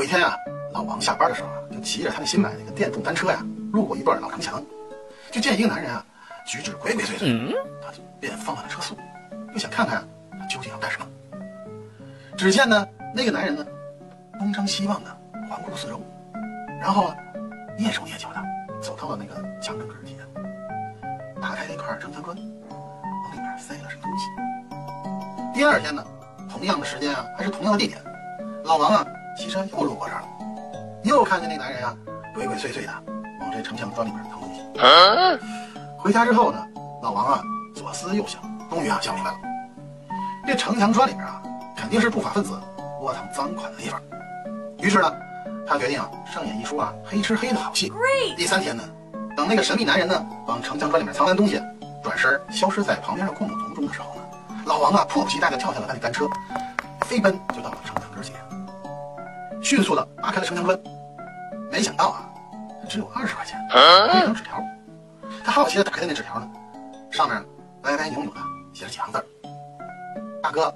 有一天啊，老王下班的时候啊，就骑着他那新买那个电动单车呀，路过一段老城墙，就见一个男人啊，举止鬼鬼祟祟，他就便放慢了车速，就想看看他究竟要干什么。只见呢，那个男人呢，东张西望的环顾四周，然后啊，蹑手蹑脚的走到了那个墙根儿前，打开了一块城墙砖，往里面塞了什么东西。第二天呢，同样的时间啊，还是同样的地点，老王啊骑车又路过这儿了，又看见那男人啊鬼鬼祟祟的往这城墙砖里面腾东西。回家之后呢，老王啊左思右想，终于啊想明白了，这城墙砖里面啊肯定是不法分子窝藏赃款的地方。于是呢，他决定啊上演一出啊黑吃黑的好戏。第三天呢，等那个神秘男人呢往城墙砖里面藏完东西，转身消失在旁边的灌木丛中的时候呢，老王啊迫不及待地跳下了他的单车，飞奔就到了城墙根前，迅速地扒开了城墙砖。没想到啊，只有二十块钱，还有一张纸条。他好奇地打开那纸条呢，上面歪歪扭扭的写了几行字：“大哥，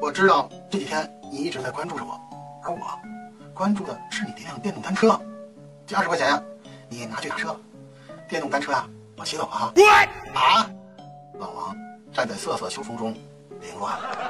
我知道这几天你一直在关注着我，而我关注的是你那辆电动单车。这二十块钱呀，你拿去打车。电动单车啊，我骑走了哈。”啊！老王站在瑟瑟秋风中，凌乱了。